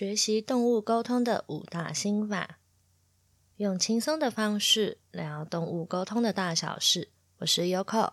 学习动物沟通的五大心法，用轻松的方式聊动物沟通的大小事。我是 Yoko。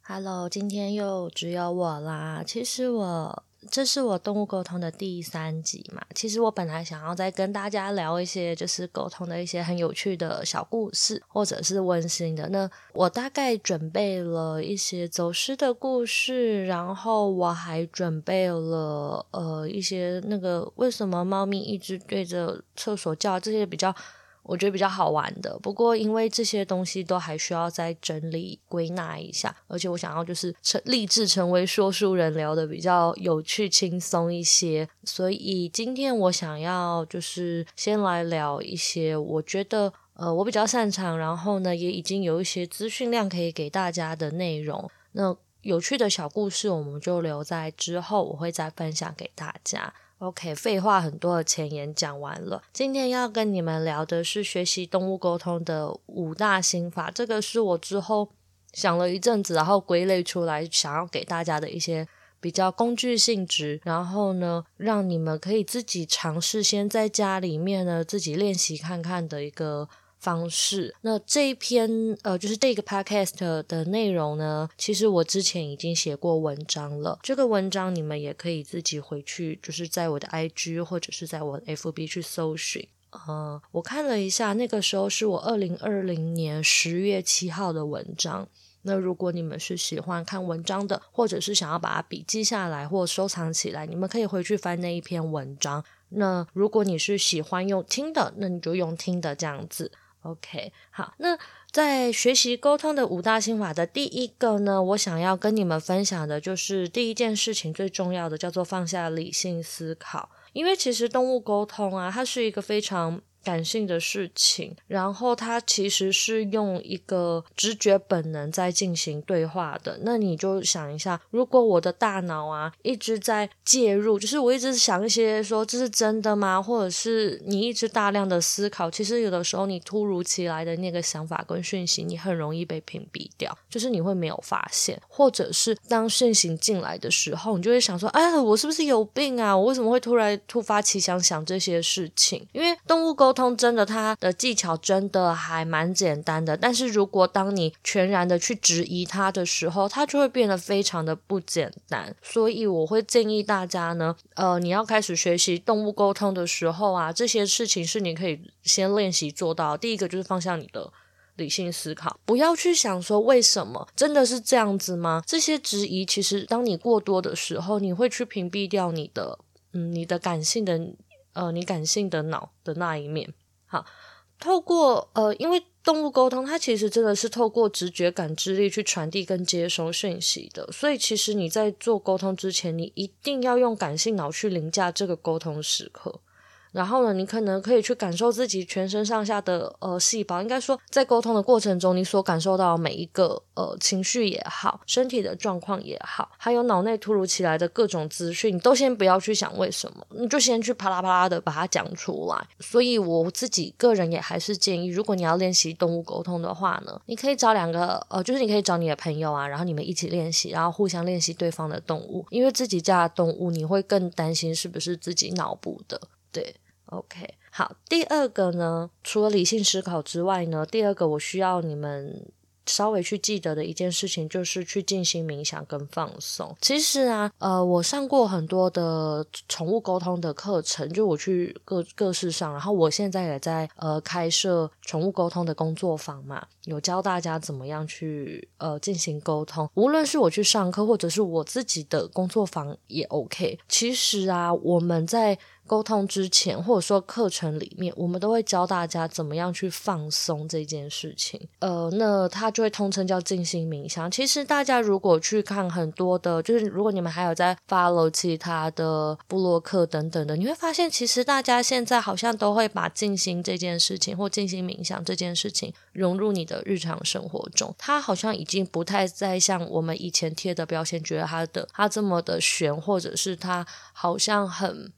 Hello，今天又只有我啦。其实我。这是我动物沟通的第三集嘛。其实我本来想要再跟大家聊一些，就是沟通的一些很有趣的小故事，或者是温馨的。那我大概准备了一些走失的故事，然后我还准备了呃一些那个为什么猫咪一直对着厕所叫这些比较。我觉得比较好玩的，不过因为这些东西都还需要再整理归纳一下，而且我想要就是成立志成为说书人，聊得比较有趣轻松一些，所以今天我想要就是先来聊一些我觉得呃我比较擅长，然后呢也已经有一些资讯量可以给大家的内容。那有趣的小故事我们就留在之后，我会再分享给大家。OK，废话很多的前言讲完了。今天要跟你们聊的是学习动物沟通的五大心法，这个是我之后想了一阵子，然后归类出来，想要给大家的一些比较工具性质，然后呢，让你们可以自己尝试，先在家里面呢自己练习看看的一个。方式。那这一篇呃，就是这个 podcast 的内容呢，其实我之前已经写过文章了。这个文章你们也可以自己回去，就是在我的 IG 或者是在我的 FB 去搜寻。呃，我看了一下，那个时候是我二零二零年十月七号的文章。那如果你们是喜欢看文章的，或者是想要把它笔记下来或收藏起来，你们可以回去翻那一篇文章。那如果你是喜欢用听的，那你就用听的这样子。OK，好，那在学习沟通的五大心法的第一个呢，我想要跟你们分享的就是第一件事情最重要的，叫做放下理性思考。因为其实动物沟通啊，它是一个非常感性的事情，然后它其实是用一个直觉本能在进行对话的。那你就想一下，如果我的大脑啊一直在介入，就是我一直想一些说这是真的吗？或者是你一直大量的思考，其实有的时候你突如其来的那个想法跟讯息，你很容易被屏蔽掉，就是你会没有发现，或者是当讯息进来的时候，你就会想说，哎，我是不是有病啊？我为什么会突然突发奇想想这些事情？因为动物沟。沟通真的，它的技巧真的还蛮简单的。但是如果当你全然的去质疑它的时候，它就会变得非常的不简单。所以我会建议大家呢，呃，你要开始学习动物沟通的时候啊，这些事情是你可以先练习做到。第一个就是放下你的理性思考，不要去想说为什么真的是这样子吗？这些质疑其实当你过多的时候，你会去屏蔽掉你的，嗯，你的感性的。呃，你感性的脑的那一面，好，透过呃，因为动物沟通，它其实真的是透过直觉感知力去传递跟接收讯息的，所以其实你在做沟通之前，你一定要用感性脑去凌驾这个沟通时刻。然后呢，你可能可以去感受自己全身上下的呃细胞，应该说在沟通的过程中，你所感受到每一个呃情绪也好，身体的状况也好，还有脑内突如其来的各种资讯，你都先不要去想为什么，你就先去啪啦啪啦的把它讲出来。所以我自己个人也还是建议，如果你要练习动物沟通的话呢，你可以找两个呃，就是你可以找你的朋友啊，然后你们一起练习，然后互相练习对方的动物，因为自己家的动物你会更担心是不是自己脑补的，对。OK，好，第二个呢，除了理性思考之外呢，第二个我需要你们稍微去记得的一件事情，就是去进行冥想跟放松。其实啊，呃，我上过很多的宠物沟通的课程，就我去各各式上，然后我现在也在呃开设宠物沟通的工作坊嘛，有教大家怎么样去呃进行沟通。无论是我去上课，或者是我自己的工作坊也 OK。其实啊，我们在沟通之前，或者说课程里面，我们都会教大家怎么样去放松这件事情。呃，那它就会通称叫静心冥想。其实大家如果去看很多的，就是如果你们还有在 follow 其他的布洛克等等的，你会发现，其实大家现在好像都会把静心这件事情或静心冥想这件事情融入你的日常生活中。它好像已经不太再像我们以前贴的标签，觉得它的它这么的玄，或者是它好像很。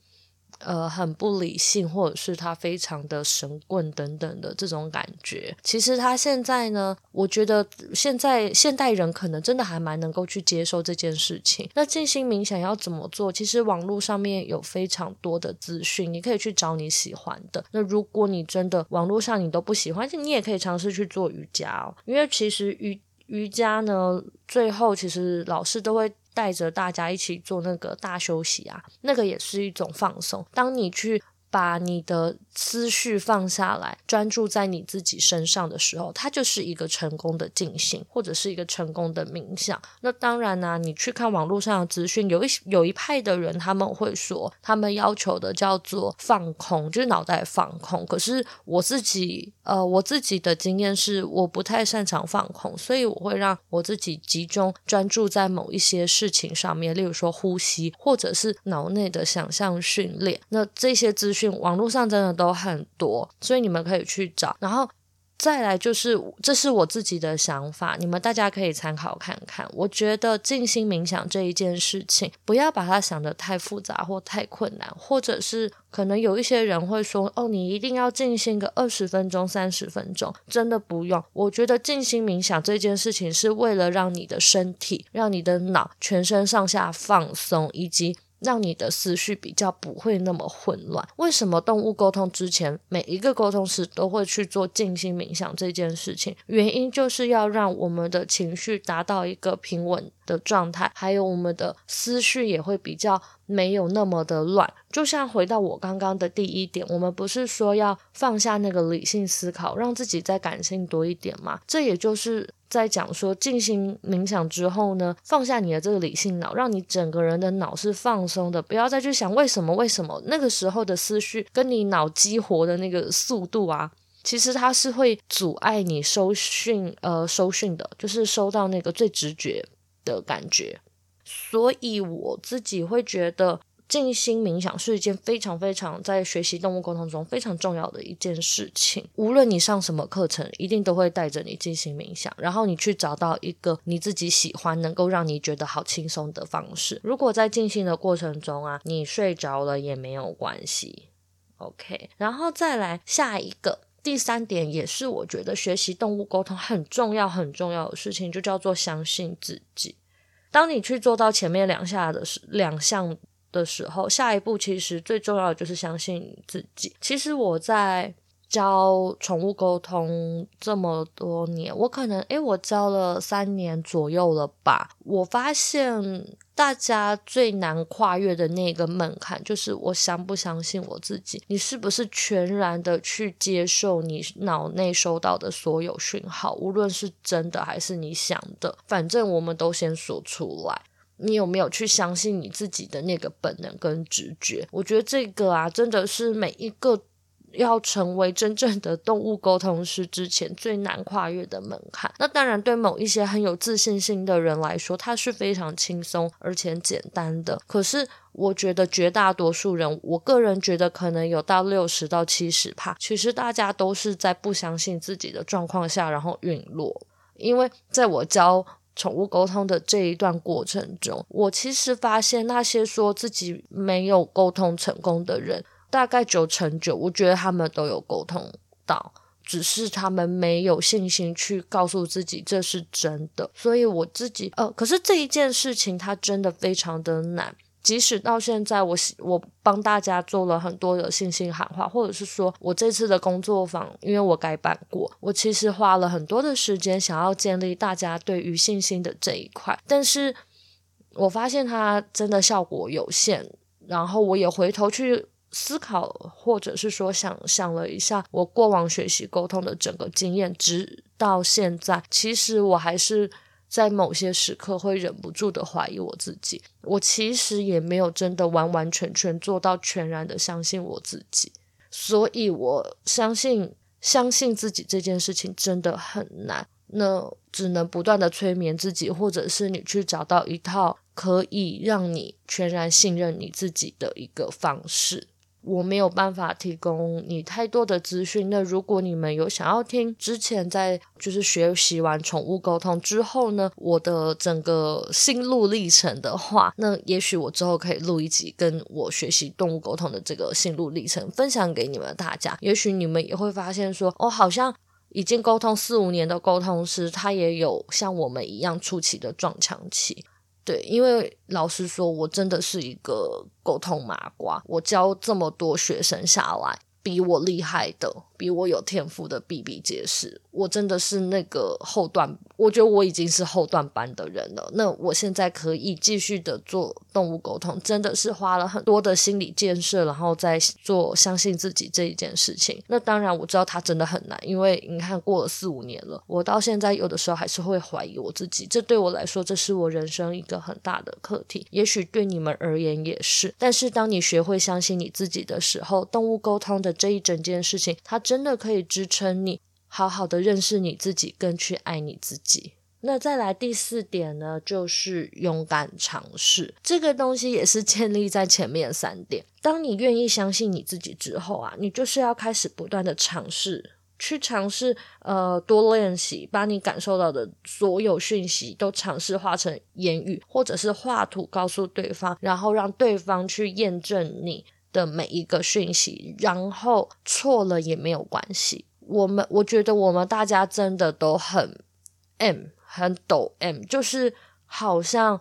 呃，很不理性，或者是他非常的神棍等等的这种感觉。其实他现在呢，我觉得现在现代人可能真的还蛮能够去接受这件事情。那静心冥想要怎么做？其实网络上面有非常多的资讯，你可以去找你喜欢的。那如果你真的网络上你都不喜欢，你也可以尝试去做瑜伽哦。因为其实瑜瑜伽呢，最后其实老师都会。带着大家一起做那个大休息啊，那个也是一种放松。当你去把你的思绪放下来，专注在你自己身上的时候，它就是一个成功的静心，或者是一个成功的冥想。那当然呢、你去看网络上的资讯，有一有一派的人他们会说，他们要求的叫做放空，就是脑袋放空。可是我自己，呃，我自己的经验是，我不太擅长放空，所以我会让我自己集中专注在某一些事情上面，例如说呼吸，或者是脑内的想象训练。那这些资讯，网络上真的都。都很多，所以你们可以去找。然后再来就是，这是我自己的想法，你们大家可以参考看看。我觉得静心冥想这一件事情，不要把它想得太复杂或太困难，或者是可能有一些人会说，哦，你一定要静心个二十分钟、三十分钟，真的不用。我觉得静心冥想这件事情是为了让你的身体、让你的脑全身上下放松，以及。让你的思绪比较不会那么混乱。为什么动物沟通之前，每一个沟通师都会去做静心冥想这件事情？原因就是要让我们的情绪达到一个平稳的状态，还有我们的思绪也会比较没有那么的乱。就像回到我刚刚的第一点，我们不是说要放下那个理性思考，让自己再感性多一点吗？这也就是。在讲说静心冥想之后呢，放下你的这个理性脑，让你整个人的脑是放松的，不要再去想为什么为什么。那个时候的思绪跟你脑激活的那个速度啊，其实它是会阻碍你收讯呃收讯的，就是收到那个最直觉的感觉。所以我自己会觉得。静心冥想是一件非常非常在学习动物沟通中非常重要的一件事情。无论你上什么课程，一定都会带着你静心冥想，然后你去找到一个你自己喜欢、能够让你觉得好轻松的方式。如果在静心的过程中啊，你睡着了也没有关系。OK，然后再来下一个第三点，也是我觉得学习动物沟通很重要很重要的事情，就叫做相信自己。当你去做到前面两下的时两项。的时候，下一步其实最重要的就是相信自己。其实我在教宠物沟通这么多年，我可能诶，我教了三年左右了吧。我发现大家最难跨越的那个门槛，就是我相不相信我自己。你是不是全然的去接受你脑内收到的所有讯号，无论是真的还是你想的，反正我们都先说出来。你有没有去相信你自己的那个本能跟直觉？我觉得这个啊，真的是每一个要成为真正的动物沟通师之前最难跨越的门槛。那当然，对某一些很有自信心的人来说，它是非常轻松而且简单的。可是，我觉得绝大多数人，我个人觉得可能有到六十到七十趴，其实大家都是在不相信自己的状况下，然后陨落。因为在我教。宠物沟通的这一段过程中，我其实发现那些说自己没有沟通成功的人，大概九成九，我觉得他们都有沟通到，只是他们没有信心去告诉自己这是真的。所以我自己，呃，可是这一件事情它真的非常的难。即使到现在我，我我帮大家做了很多的信心喊话，或者是说我这次的工作坊，因为我改版过，我其实花了很多的时间，想要建立大家对于信心的这一块，但是我发现它真的效果有限。然后我也回头去思考，或者是说想想了一下我过往学习沟通的整个经验，直到现在，其实我还是。在某些时刻会忍不住的怀疑我自己，我其实也没有真的完完全全做到全然的相信我自己，所以我相信相信自己这件事情真的很难，那只能不断的催眠自己，或者是你去找到一套可以让你全然信任你自己的一个方式。我没有办法提供你太多的资讯。那如果你们有想要听之前在就是学习完宠物沟通之后呢，我的整个心路历程的话，那也许我之后可以录一集跟我学习动物沟通的这个心路历程分享给你们大家。也许你们也会发现说，哦，好像已经沟通四五年的沟通师，他也有像我们一样初期的撞墙期。对，因为老实说，我真的是一个沟通麻瓜。我教这么多学生下来，比我厉害的，比我有天赋的比比皆是。我真的是那个后段，我觉得我已经是后段班的人了。那我现在可以继续的做动物沟通，真的是花了很多的心理建设，然后再做相信自己这一件事情。那当然我知道它真的很难，因为你看过了四五年了，我到现在有的时候还是会怀疑我自己。这对我来说，这是我人生一个很大的课题。也许对你们而言也是。但是当你学会相信你自己的时候，动物沟通的这一整件事情，它真的可以支撑你。好好的认识你自己，更去爱你自己。那再来第四点呢，就是勇敢尝试。这个东西也是建立在前面三点。当你愿意相信你自己之后啊，你就是要开始不断的尝试，去尝试，呃，多练习，把你感受到的所有讯息都尝试化成言语，或者是画图告诉对方，然后让对方去验证你的每一个讯息，然后错了也没有关系。我们我觉得我们大家真的都很 M，很抖 M，就是好像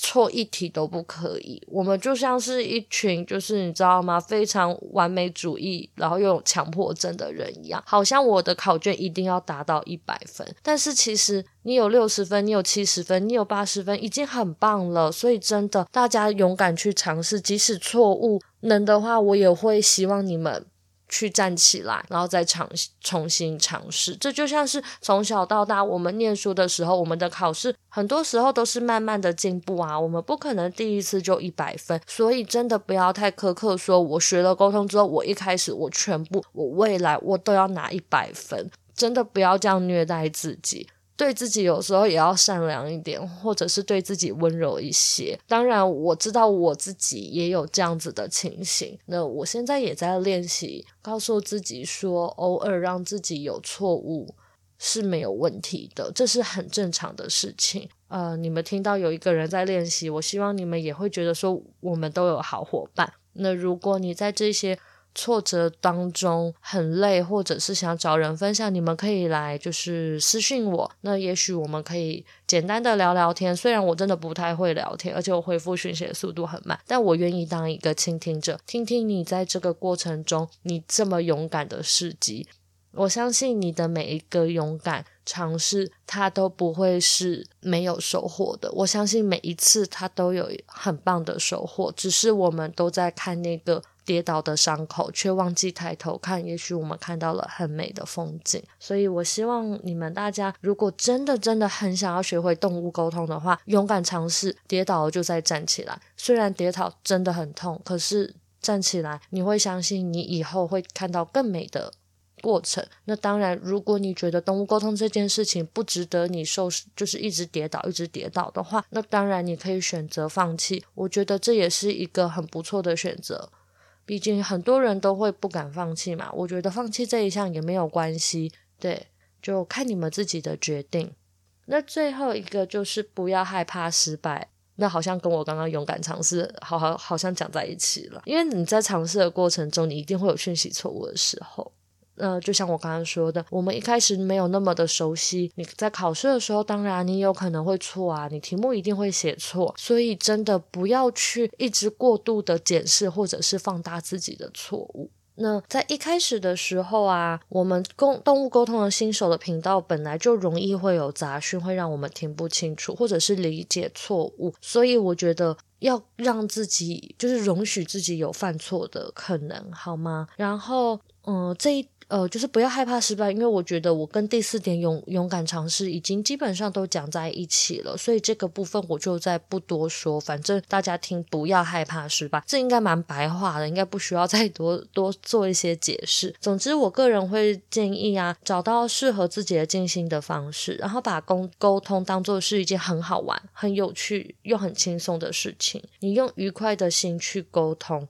错一题都不可以。我们就像是一群就是你知道吗？非常完美主义，然后又有强迫症的人一样。好像我的考卷一定要达到一百分，但是其实你有六十分，你有七十分，你有八十分，已经很棒了。所以真的，大家勇敢去尝试，即使错误，能的话，我也会希望你们。去站起来，然后再尝重新尝试。这就像是从小到大，我们念书的时候，我们的考试很多时候都是慢慢的进步啊。我们不可能第一次就一百分，所以真的不要太苛刻。说我学了沟通之后，我一开始我全部，我未来我都要拿一百分，真的不要这样虐待自己。对自己有时候也要善良一点，或者是对自己温柔一些。当然，我知道我自己也有这样子的情形。那我现在也在练习，告诉自己说，偶尔让自己有错误是没有问题的，这是很正常的事情。呃，你们听到有一个人在练习，我希望你们也会觉得说，我们都有好伙伴。那如果你在这些挫折当中很累，或者是想找人分享，你们可以来就是私信我。那也许我们可以简单的聊聊天。虽然我真的不太会聊天，而且我回复讯息的速度很慢，但我愿意当一个倾听者，听听你在这个过程中你这么勇敢的事迹。我相信你的每一个勇敢尝试，它都不会是没有收获的。我相信每一次它都有很棒的收获，只是我们都在看那个。跌倒的伤口，却忘记抬头看。也许我们看到了很美的风景。所以，我希望你们大家，如果真的真的很想要学会动物沟通的话，勇敢尝试，跌倒了就再站起来。虽然跌倒真的很痛，可是站起来，你会相信你以后会看到更美的过程。那当然，如果你觉得动物沟通这件事情不值得你受，就是一直跌倒，一直跌倒的话，那当然你可以选择放弃。我觉得这也是一个很不错的选择。毕竟很多人都会不敢放弃嘛，我觉得放弃这一项也没有关系，对，就看你们自己的决定。那最后一个就是不要害怕失败，那好像跟我刚刚勇敢尝试，好好好像讲在一起了。因为你在尝试的过程中，你一定会有讯息错误的时候。呃，就像我刚刚说的，我们一开始没有那么的熟悉。你在考试的时候，当然你有可能会错啊，你题目一定会写错。所以真的不要去一直过度的检视或者是放大自己的错误。那在一开始的时候啊，我们沟动物沟通的新手的频道本来就容易会有杂讯，会让我们听不清楚或者是理解错误。所以我觉得要让自己就是容许自己有犯错的可能，好吗？然后，嗯、这一。呃，就是不要害怕失败，因为我觉得我跟第四点勇勇敢尝试已经基本上都讲在一起了，所以这个部分我就再不多说。反正大家听，不要害怕失败，这应该蛮白话的，应该不需要再多多做一些解释。总之，我个人会建议啊，找到适合自己的静心的方式，然后把沟沟通当做是一件很好玩、很有趣又很轻松的事情。你用愉快的心去沟通。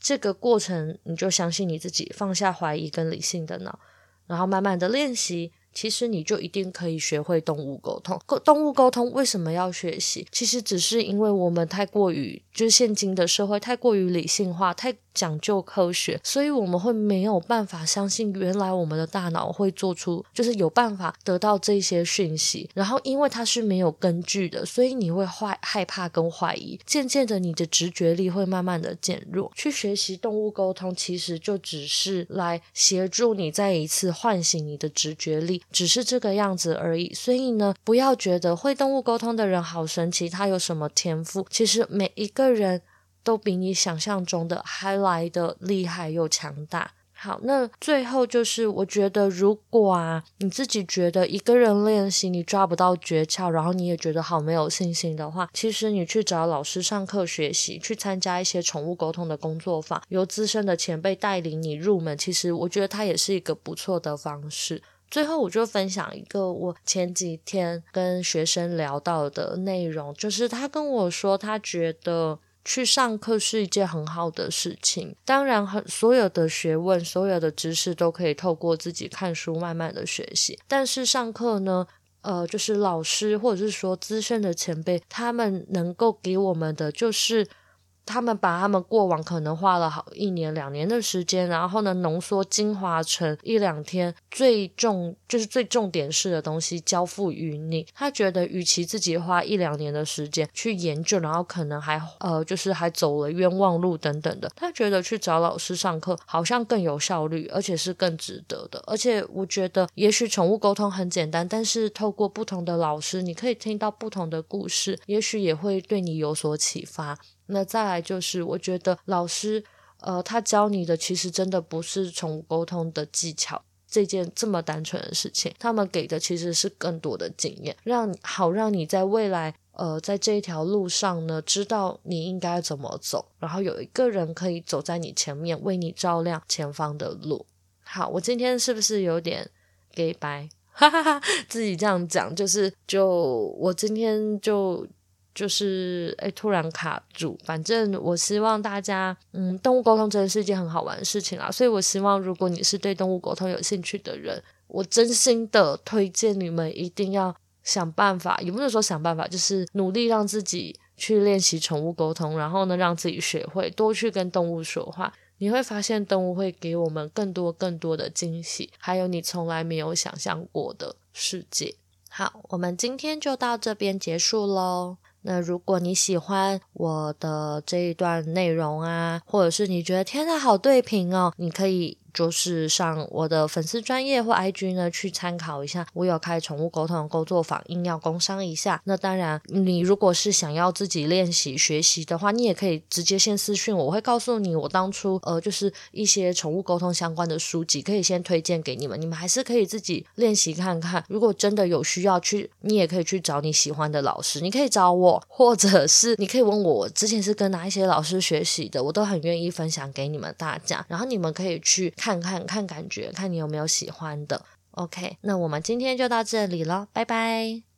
这个过程你就相信你自己，放下怀疑跟理性的脑，然后慢慢的练习。其实你就一定可以学会动物沟通。动物沟通为什么要学习？其实只是因为我们太过于，就是现今的社会太过于理性化，太讲究科学，所以我们会没有办法相信原来我们的大脑会做出，就是有办法得到这些讯息。然后因为它是没有根据的，所以你会坏害怕跟怀疑。渐渐的，你的直觉力会慢慢的减弱。去学习动物沟通，其实就只是来协助你再一次唤醒你的直觉力。只是这个样子而已，所以呢，不要觉得会动物沟通的人好神奇，他有什么天赋？其实每一个人都比你想象中的还来的厉害又强大。好，那最后就是，我觉得如果啊，你自己觉得一个人练习你抓不到诀窍，然后你也觉得好没有信心的话，其实你去找老师上课学习，去参加一些宠物沟通的工作坊，由资深的前辈带领你入门，其实我觉得它也是一个不错的方式。最后，我就分享一个我前几天跟学生聊到的内容，就是他跟我说，他觉得去上课是一件很好的事情。当然，很所有的学问、所有的知识都可以透过自己看书慢慢的学习。但是上课呢，呃，就是老师或者是说资深的前辈，他们能够给我们的就是。他们把他们过往可能花了好一年两年的时间，然后呢，浓缩精华成一两天最重就是最重点式的东西交付于你。他觉得，与其自己花一两年的时间去研究，然后可能还呃就是还走了冤枉路等等的，他觉得去找老师上课好像更有效率，而且是更值得的。而且我觉得，也许宠物沟通很简单，但是透过不同的老师，你可以听到不同的故事，也许也会对你有所启发。那再来就是，我觉得老师，呃，他教你的其实真的不是宠物沟通的技巧这件这么单纯的事情，他们给的其实是更多的经验，让好让你在未来，呃，在这一条路上呢，知道你应该怎么走，然后有一个人可以走在你前面，为你照亮前方的路。好，我今天是不是有点给白？哈哈哈，自己这样讲，就是就我今天就。就是诶，突然卡住。反正我希望大家，嗯，动物沟通真的是一件很好玩的事情啊。所以我希望，如果你是对动物沟通有兴趣的人，我真心的推荐你们一定要想办法，也不能说想办法，就是努力让自己去练习宠物沟通，然后呢，让自己学会多去跟动物说话。你会发现，动物会给我们更多更多的惊喜，还有你从来没有想象过的世界。好，我们今天就到这边结束喽。那如果你喜欢我的这一段内容啊，或者是你觉得天呐，好对频哦，你可以。就是上我的粉丝专业或 IG 呢，去参考一下。我有开宠物沟通的工作坊，硬要工商一下。那当然，你如果是想要自己练习学习的话，你也可以直接先私讯我，我会告诉你我当初呃，就是一些宠物沟通相关的书籍，可以先推荐给你们。你们还是可以自己练习看看。如果真的有需要去，你也可以去找你喜欢的老师。你可以找我，或者是你可以问，我之前是跟哪一些老师学习的，我都很愿意分享给你们大家。然后你们可以去。看看看感觉，看你有没有喜欢的。OK，那我们今天就到这里了，拜拜。